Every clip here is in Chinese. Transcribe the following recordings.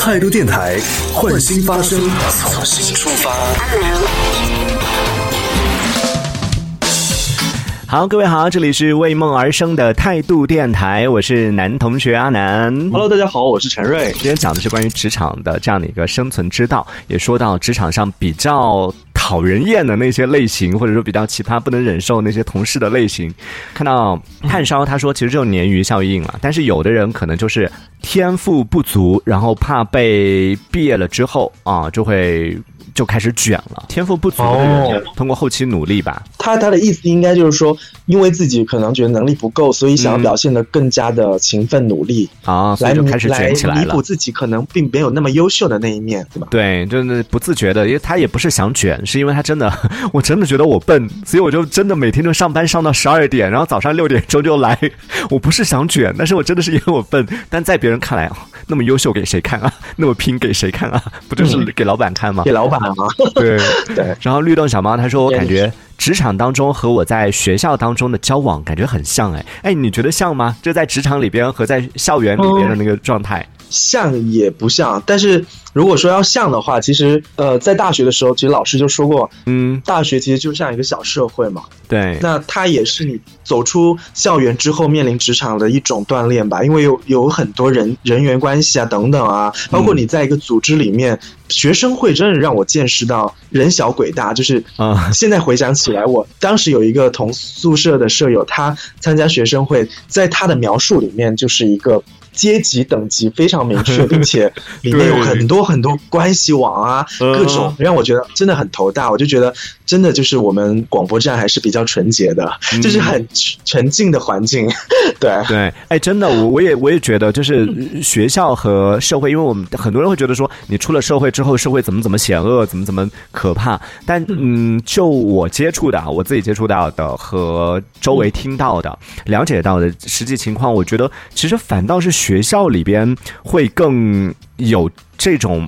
态度电台，换新发声，从新出发。好，各位好，这里是为梦而生的态度电台，我是男同学阿南。Hello，大家好，我是陈瑞。今天讲的是关于职场的这样的一个生存之道，也说到职场上比较讨人厌的那些类型，或者说比较奇葩、不能忍受那些同事的类型。看到炭烧他说，其实这种鲶鱼效应啊，但是有的人可能就是天赋不足，然后怕被毕业了之后啊，就会。就开始卷了，天赋不足的人，哦通过后期努力吧，他他的意思应该就是说，因为自己可能觉得能力不够，所以想要表现的更加的勤奋努力，啊，所来以就开始卷起来了来弥补。自己可能并没有那么优秀的那一面，对吧？对，就是不自觉的，因为他也不是想卷，是因为他真的，我真的觉得我笨，所以我就真的每天就上班上到十二点，然后早上六点钟就来。我不是想卷，但是我真的是因为我笨。但在别人看来，啊 那么优秀给谁看啊？那么拼给谁看啊？不就是给老板看吗给？老板吗，对对。然后律动小猫他说，我感觉职场当中和我在学校当中的交往感觉很像，哎哎，你觉得像吗？就在职场里边和在校园里边的那个状态。像也不像，但是如果说要像的话，其实呃，在大学的时候，其实老师就说过，嗯，大学其实就像一个小社会嘛，对，那它也是你走出校园之后面临职场的一种锻炼吧，因为有有很多人人员关系啊等等啊，包括你在一个组织里面，学生会真的让我见识到人小鬼大，就是啊。现在回想起来，我当时有一个同宿舍的舍友，他参加学生会，在他的描述里面就是一个。阶级等级非常明确，并且里面有很多很多关系网啊，嗯各种让我觉得真的很头大。我就觉得真的就是我们广播站还是比较纯洁的，就是很沉静的环境。对，对，哎，真的，我我也我也觉得，就是学校和社会，因为我们很多人会觉得说，你出了社会之后，社会怎么怎么险恶，怎么怎么可怕。但嗯，就我接触的啊，我自己接触到的和周围听到的、了解到的实际情况，我觉得其实反倒是学校里边会更有这种，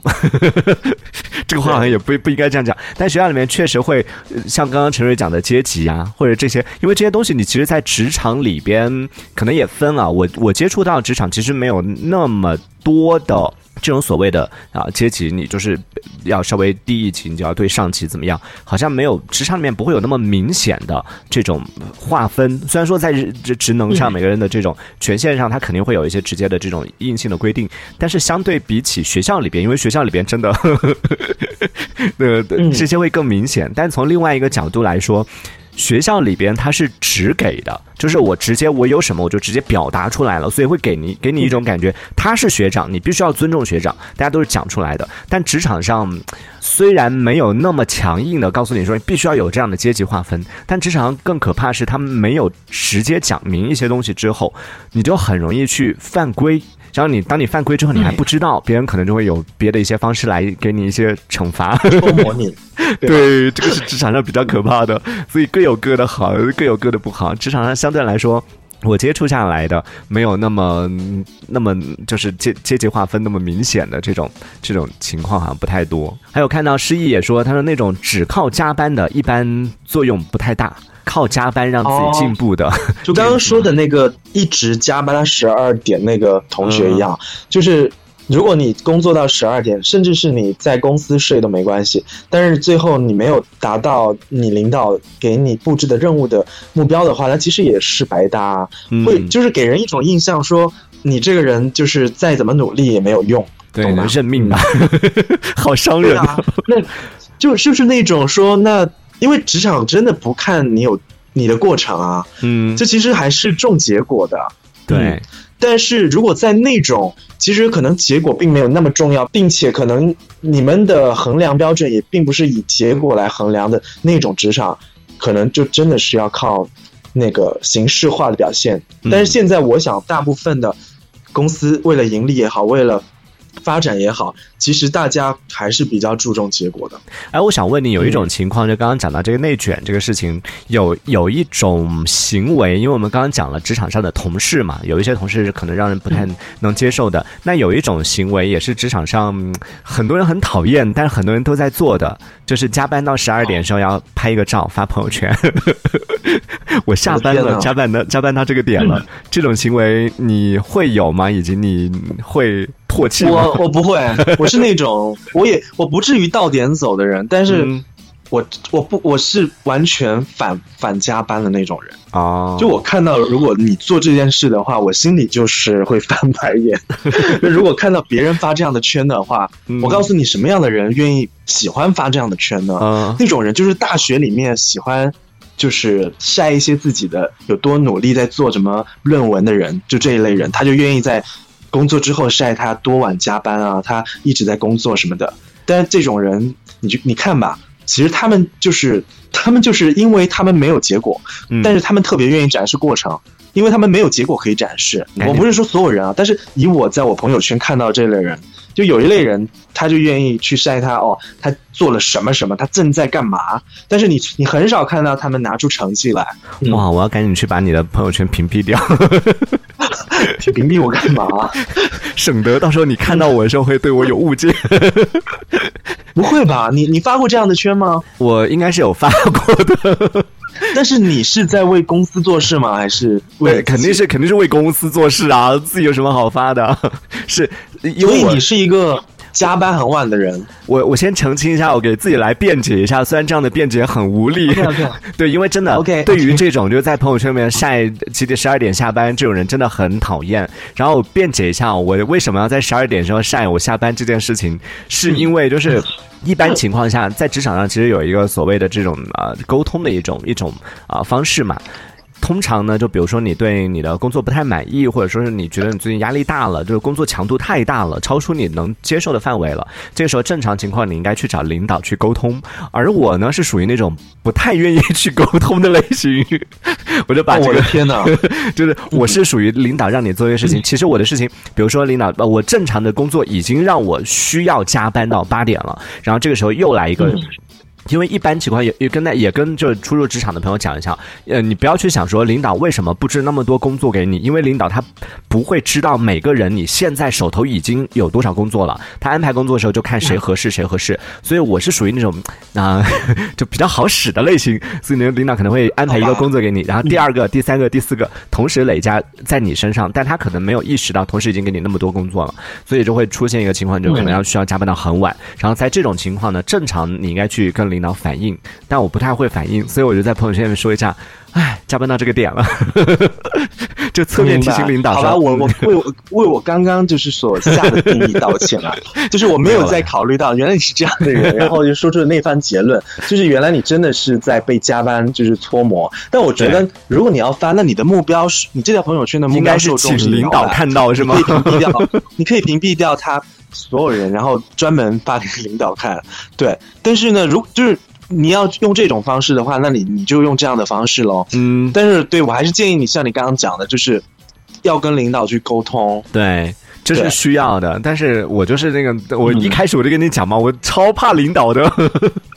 这个话好像也不不应该这样讲，但学校里面确实会像刚刚陈瑞讲的阶级啊，或者这些，因为这些东西你其实，在职场里边可能也分啊。我我接触到职场其实没有那么多的。这种所谓的啊阶级，你就是要稍微低一级，你就要对上级怎么样？好像没有职场里面不会有那么明显的这种划分。虽然说在职职能上，每个人的这种权限上，他肯定会有一些直接的这种硬性的规定，但是相对比起学校里边，因为学校里边真的，呃，这些会更明显。但从另外一个角度来说，学校里边他是只给的，就是我直接我有什么我就直接表达出来了，所以会给你给你一种感觉，他是学长，你必须要尊重学长，大家都是讲出来的。但职场上虽然没有那么强硬的告诉你说必须要有这样的阶级划分，但职场上更可怕是他们没有直接讲明一些东西之后，你就很容易去犯规。然后你当你犯规之后，你还不知道，别人可能就会有别的一些方式来给你一些惩罚。偷模拟。对，这个是职场上比较可怕的，所以各有各的好，各有各的不好。职场上相对来说。我接触下来的没有那么那么就是阶阶级划分那么明显的这种这种情况好像不太多。还有看到诗意也说，他说那种只靠加班的，一般作用不太大，靠加班让自己进步的，就刚刚说的那个一直加班到十二点那个同学一样，就是如果你工作到十二点，甚至是你在公司睡都没关系，但是最后你没有达到你领导给你布置的任务的目标的话，那其实也是白搭会就是给人一种印象说你这个人就是再怎么努力也没有用，对懂吗？认命吧，好伤人对啊，那就是不是那种说那因为职场真的不看你有你的过程啊，嗯，这其实还是重结果的。对，但是如果在那种其实可能结果并没有那么重要，并且可能你们的衡量标准也并不是以结果来衡量的那种职场，可能就真的是要靠那个形式化的表现。但是现在我想，大部分的公司为了盈利也好，为了发展也好，其实大家还是比较注重结果的。哎，我想问你，有一种情况，就刚刚讲到这个内卷这个事情，有有一种行为，因为我们刚刚讲了职场上的同事嘛，有一些同事是可能让人不太能接受的。那有一种行为也是职场上嗯很多人很讨厌，但是很多人都在做的，就是加班到十二点的时候要拍一个照发朋友圈。我下班了，加班到加班到这个点了，这种行为你会有吗？以及你会唾弃？我我不会，我是那种我也我不至于到点走的人，但是嗯我我不我是完全反反加班的那种人。啊，就我看到，如果你做这件事的话，我心里就是会翻白眼。如果看到别人发这样的圈的话，嗯我告诉你，什么样的人愿意喜欢发这样的圈呢？嗯那种人就是大学里面喜欢。就是晒一些自己的有多努力在做什么论文的人，就这一类人，他就愿意在工作之后晒他多晚加班啊，他一直在工作什么的。但是这种人，你就你看吧，其实他们就是他们就是因为他们没有结果，嗯但是他们特别愿意展示过程，因为他们没有结果可以展示。哎我不是说所有人啊，但是以我在我朋友圈看到这类人，就有一类人，他就愿意去晒他哦，他做了什么什么，他正在干嘛。但是你你很少看到他们拿出成绩来，哇，我要赶紧去把你的朋友圈屏蔽掉，屏蔽我干嘛？省得到时候你看到我的时候会对我有误解。不会吧？你你发过这样的圈吗？我应该是有发过的，但是你是在为公司做事吗？还是为对，肯定是肯定是为公司做事啊，自己有什么好发的？是因为我所以你是一个加班很晚的人。我我先澄清一下，我给自己来辩解一下，虽然这样的辩解很无力 对，因为真的 OK，OK 对于这种就是在朋友圈里面晒几点十二点下班这种人真的很讨厌。然后我辩解一下，我为什么要在十二点时候晒我下班这件事情，是因为就是。一般情况下，在职场上其实有一个所谓的这种呃沟通的一种一种啊、方式嘛，通常呢，就比如说你对你的工作不太满意，或者说是你觉得你最近压力大了，就是工作强度太大了，超出你能接受的范围了。这个时候正常情况你应该去找领导去沟通，而我呢是属于那种不太愿意去沟通的类型，我就把哦我这个的天哪！就是我是属于领导让你做一些事情，其实我的事情，比如说领导，呃，我正常的工作已经让我需要加班到八点了，然后这个时候又来一个。因为一般情况也也跟那也跟就是初入职场的朋友讲一下，呃，你不要去想说领导为什么布置那么多工作给你，因为领导他不会知道每个人你现在手头已经有多少工作了，他安排工作的时候就看谁合适谁合适，所以我是属于那种 啊、就比较好使的类型，所以呢，领导可能会安排一个工作给你，然后第二个、第三个、第四个同时累加在你身上，但他可能没有意识到同时已经给你那么多工作了，所以就会出现一个情况，就可能要需要加班到很晚。然后在这种情况呢，正常你应该去跟领导反映，但我不太会反应，所以我就在朋友圈里面说一下，哎，加班到这个点了，就侧面提醒领导说，好吧，我我嗯。为我为我刚刚就是所下的定义道歉啊，就是我没有在考虑到原来你是这样的人，然后就说出了那番结论，就是原来你真的是在被加班就是搓磨。但我觉得如果你要发，那你的目标是你这条朋友圈的目应该是标受众请领导看到是吗？你？可以屏蔽掉，你可以屏蔽掉他所有人，然后专门发给领导看。对，但是呢，如就是你要用这种方式的话，那你你就用这样的方式喽。嗯，但是对我还是建议你像你刚刚讲的，就是要跟领导去沟通。对。这是需要的，但是我就是那个，我一开始我就跟你讲嘛，我超怕领导的，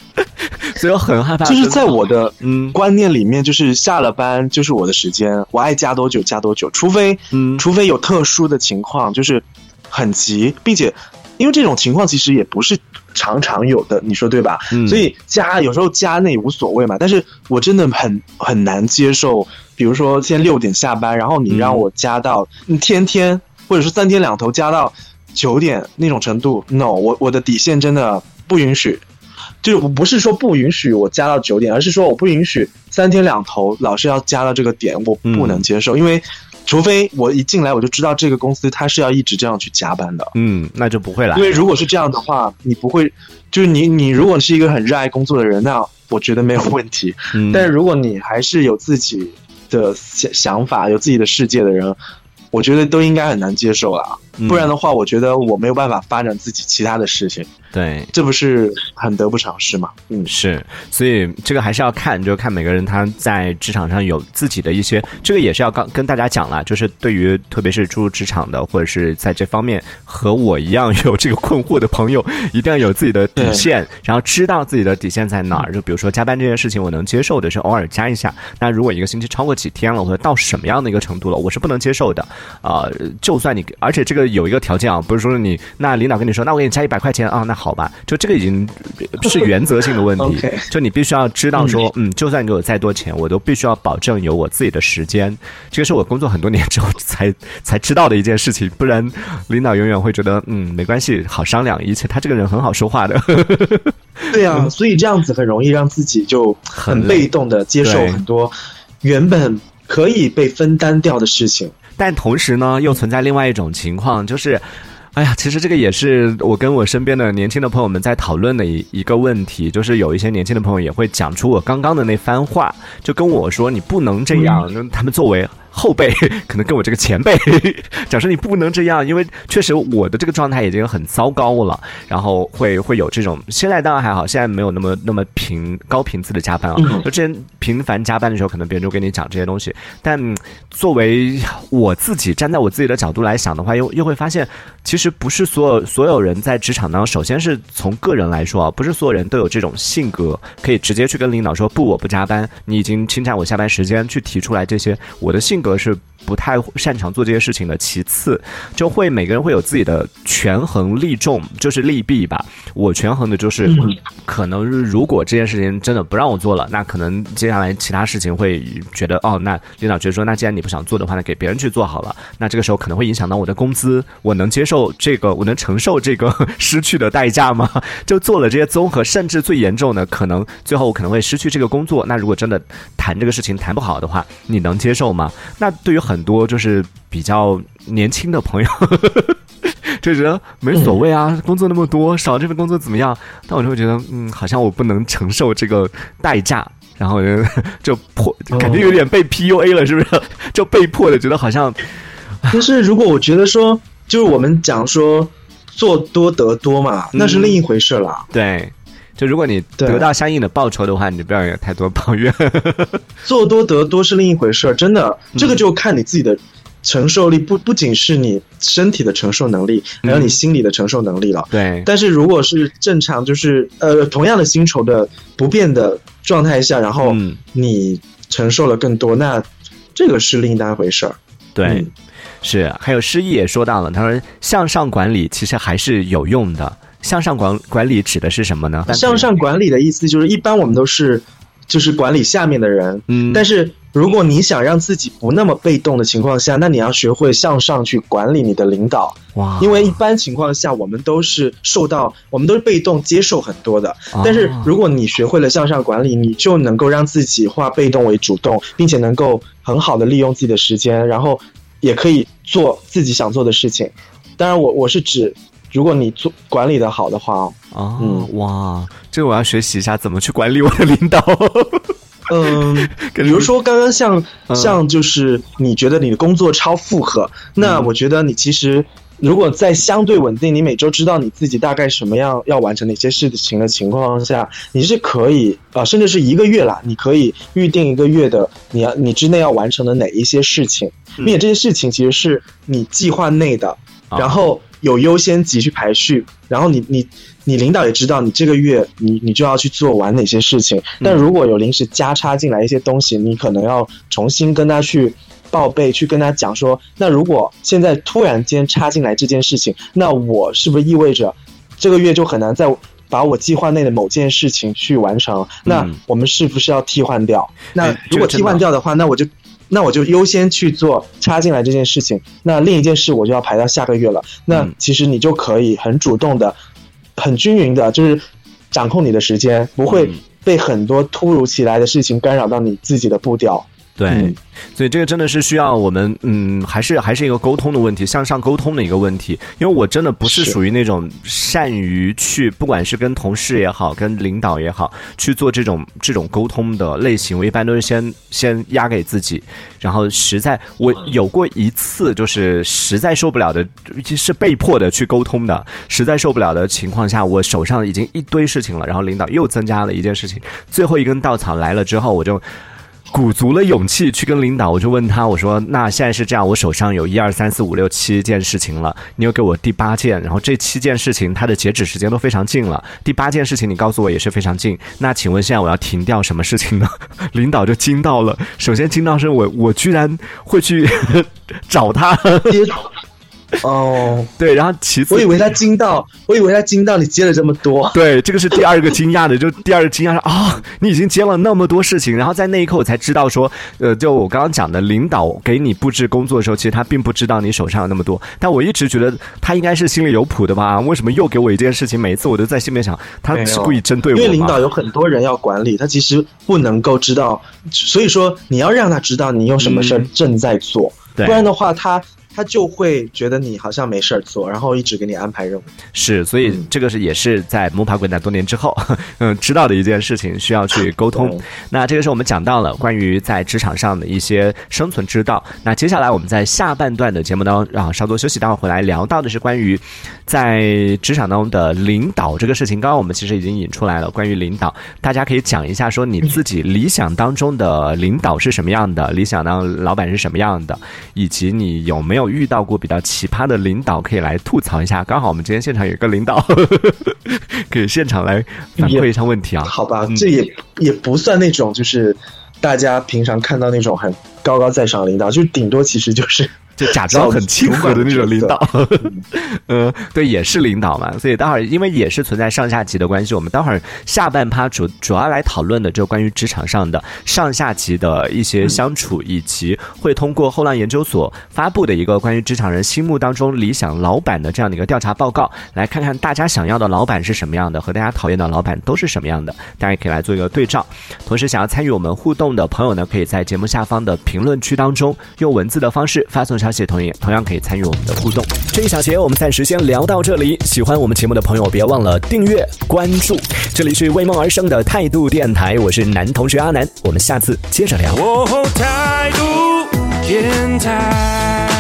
所以我很害怕。就是在我的嗯观念里面，就是下了班就是我的时间，我爱加多久加多久，除非嗯除非有特殊的情况，就是很急，并且因为这种情况其实也不是常常有的，你说对吧？嗯所以加有时候加那也无所谓嘛，但是我真的很很难接受，比如说现在六点下班，然后你让我加到你天天或者是三天两头加到九点那种程度，no，我我的底线真的不允许。就是我不是说不允许我加到九点，而是说我不允许三天两头老是要加到这个点，我不能接受，因为除非我一进来我就知道这个公司它是要一直这样去加班的，嗯，那就不会来因。为如果是这样的话，你不会，就是你你如果是一个很热爱工作的人，那我觉得没有问题。嗯但是如果你还是有自己的想想法、有自己的世界的人，我觉得都应该很难接受啦。嗯不然的话，我觉得我没有办法发展自己其他的事情，对，这不是很得不偿失吗？嗯，是，所以这个还是要看，就看每个人他在职场上有自己的一些，这个也是要刚跟大家讲了，就是对于特别是初入职场的，或者是在这方面和我一样有这个困惑的朋友，一定要有自己的底线，然后知道自己的底线在哪儿。就比如说加班这件事情，我能接受的是偶尔加一下，那如果一个星期超过几天了，或者到什么样的一个程度了，我是不能接受的。啊、就算你，而且这个个有一个条件啊，不是说你那领导跟你说，那我给你加一百块钱啊，那好吧，就这个已经是原则性的问题 就你必须要知道说，嗯，就算你给我再多钱，我都必须要保证有我自己的时间。这个是我工作很多年之后才 才知道的一件事情，不然领导永远会觉得，嗯，没关系，好商量，而且他这个人很好说话的。对啊，所以这样子很容易让自己就很被动的接受很多原本可以被分担掉的事情。但同时呢，又存在另外一种情况，就是。哎呀，其实这个也是我跟我身边的年轻的朋友们在讨论的一一个问题，就是有一些年轻的朋友也会讲出我刚刚的那番话，就跟我说你不能这样，嗯他们作为后辈，可能跟我这个前辈。讲说你不能这样，因为确实我的这个状态已经很糟糕了，然后会会有这种，现在当然还好，现在没有那么那么频高频次的加班啊，嗯。就之前频繁加班的时候，可能别人就跟你讲这些东西，但嗯作为我自己站在我自己的角度来想的话，又又会发现，其实不是所有所有人在职场当中，首先是从个人来说啊，不是所有人都有这种性格，可以直接去跟领导说不，我不加班，你已经侵占我下班时间，去提出来这些，我的性格是。不太擅长做这些事情的，其次就会每个人会有自己的权衡利重，就是利弊吧。我权衡的就是，可能如果这件事情真的不让我做了，那可能接下来其他事情会觉得哦，那领导觉得说，那既然你不想做的话，那给别人去做好了。那这个时候可能会影响到我的工资，我能接受这个，我能承受这个失去的代价吗？就做了这些综合，甚至最严重的，可能最后我可能会失去这个工作。那如果真的谈这个事情谈不好的话，你能接受吗？那对于很多就是比较年轻的朋友。就觉得没所谓啊，工作那么多，少这份工作怎么样？但我就会觉得，嗯，好像我不能承受这个代价，然后就 就迫，感觉有点被 PUA 了，是不是？就被迫的觉得好像，但是如果我觉得说，就是我们讲说做多得多嘛，那是另一回事了。对，就如果你得到相应的报酬的话，你就不要有太多抱怨。做多得多是另一回事儿，真的，这个就看你自己的承受力，不不仅是你身体的承受能力，还有你心理的承受能力了。对，但是如果是正常，就是呃同样的薪酬的不变的状态下，然后嗯你承受了更多，那这个是另一回事儿。对。嗯是，还有诗意也说到了，他说向上管理其实还是有用的。向上管管理指的是什么呢？向上管理的意思就是，一般我们都是就是管理下面的人，嗯但是如果你想让自己不那么被动的情况下，那你要学会向上去管理你的领导，哇，因为一般情况下我们都是受到，我们都是被动接受很多的。但是如果你学会了向上管理，你就能够让自己化被动为主动，并且能够很好的利用自己的时间，然后也可以做自己想做的事情。当然我，我是指，如果你做管理的好的话哦，哦，嗯哇，这个我要学习一下怎么去管理我的领导。嗯，比比如说刚刚像嗯。像就是你觉得你的工作超负荷，那我觉得你其实如果在相对稳定，你每周知道你自己大概什么样要完成哪些事情的情况下，你是可以啊、呃甚至是一个月啦，你可以预定一个月的你要你之内要完成的哪一些事情，并且这些事情其实是你计划内的，啊。然后有优先级去排序，然后你你你领导也知道你这个月你你就要去做完哪些事情，但如果有临时加插进来一些东西，你可能要重新跟他去报备，去跟他讲说，那如果现在突然间插进来这件事情，那我是不是意味着这个月就很难再把我计划内的某件事情去完成？那我们是不是要替换掉？那哎如果替换掉的话，那我就。那我就优先去做插进来这件事情，那另一件事我就要排到下个月了。那嗯其实你就可以很主动的、很均匀的，就是掌控你的时间，不会嗯被很多突如其来的事情干扰到你自己的步调。对，嗯所以这个真的是需要我们，嗯，还是还是一个沟通的问题，向上沟通的一个问题。因为我真的不是是属于那种善于去，不管是跟同事也好，跟领导也好，去做这种这种沟通的类型。我一般都是先先压给自己，然后实在我有过一次，就是实在受不了的，是被迫的去沟通的，实在受不了的情况下，我手上已经一堆事情了，然后领导又增加了一件事情，最后一根稻草来了之后，我就。鼓足了勇气去跟领导，我就问他，我说：“那现在是这样，我手上有一二三四五六七件事情了，你又给我第八件，然后这七件事情它的截止时间都非常近了，第八件事情你告诉我也是非常近，那请问现在我要停掉什么事情呢？”领导就惊到了，首先惊到是我我居然会去 找他，哦，对，然后其次我以为他惊到，我以为他惊到你接了这么多。对，这个是第二个惊讶的，就第二个惊讶是啊，你已经接了那么多事情，然后在那一刻我才知道说，呃，就我刚刚讲的，领导给你布置工作的时候，其实他并不知道你手上有那么多，但我一直觉得他应该是心里有谱的吧？为什么又给我一件事情？每一次我都在心里面想，他是故意针对我吗？因为领导有很多人要管理，他其实不能够知道，所以说你要让他知道你有什么事儿嗯正在做，对不然的话他。他就会觉得你好像没事儿做，然后一直给你安排任务。是，所以嗯这个是也是在摸爬滚打多年之后，嗯，知道的一件事情，需要去沟通。那这个是我们讲到了关于在职场上的一些生存之道。那接下来我们在下半段的节目当中，啊，稍作休息，待会儿回来聊到的是关于在职场当中的领导这个事情。刚刚我们其实已经引出来了，关于领导，大家可以讲一下说你自己理想当中的领导是什么样的，理想当老板是什么样的，以及你有没有遇到过比较奇葩的领导，可以来吐槽一下。刚好我们今天现场有一个领导，可以现场来反馈一下问题啊。好吧，嗯这也也不算那种就是大家平常看到那种很高高在上的领导，就顶多其实就是就假装很亲和的那种领导，嗯，对，也是领导嘛，所以待会儿因为也是存在上下级的关系，我们待会儿下半趴主主要来讨论的就关于职场上的上下级的一些相处，以及会通过后浪研究所发布的一个关于职场人心目当中理想老板的这样的一个调查报告，来看看大家想要的老板是什么样的，和大家讨厌的老板都是什么样的，大家也可以来做一个对照。同时，想要参与我们互动的朋友呢，可以在节目下方的评论区当中用文字的方式发送消息，同样同样可以参与我们的互动。这一小节我们暂时先聊到这里。喜欢我们节目的朋友，别忘了订阅关注。这里是为梦而生的态度电台，我是男同学阿南，我们下次接着聊。哦，态度电台。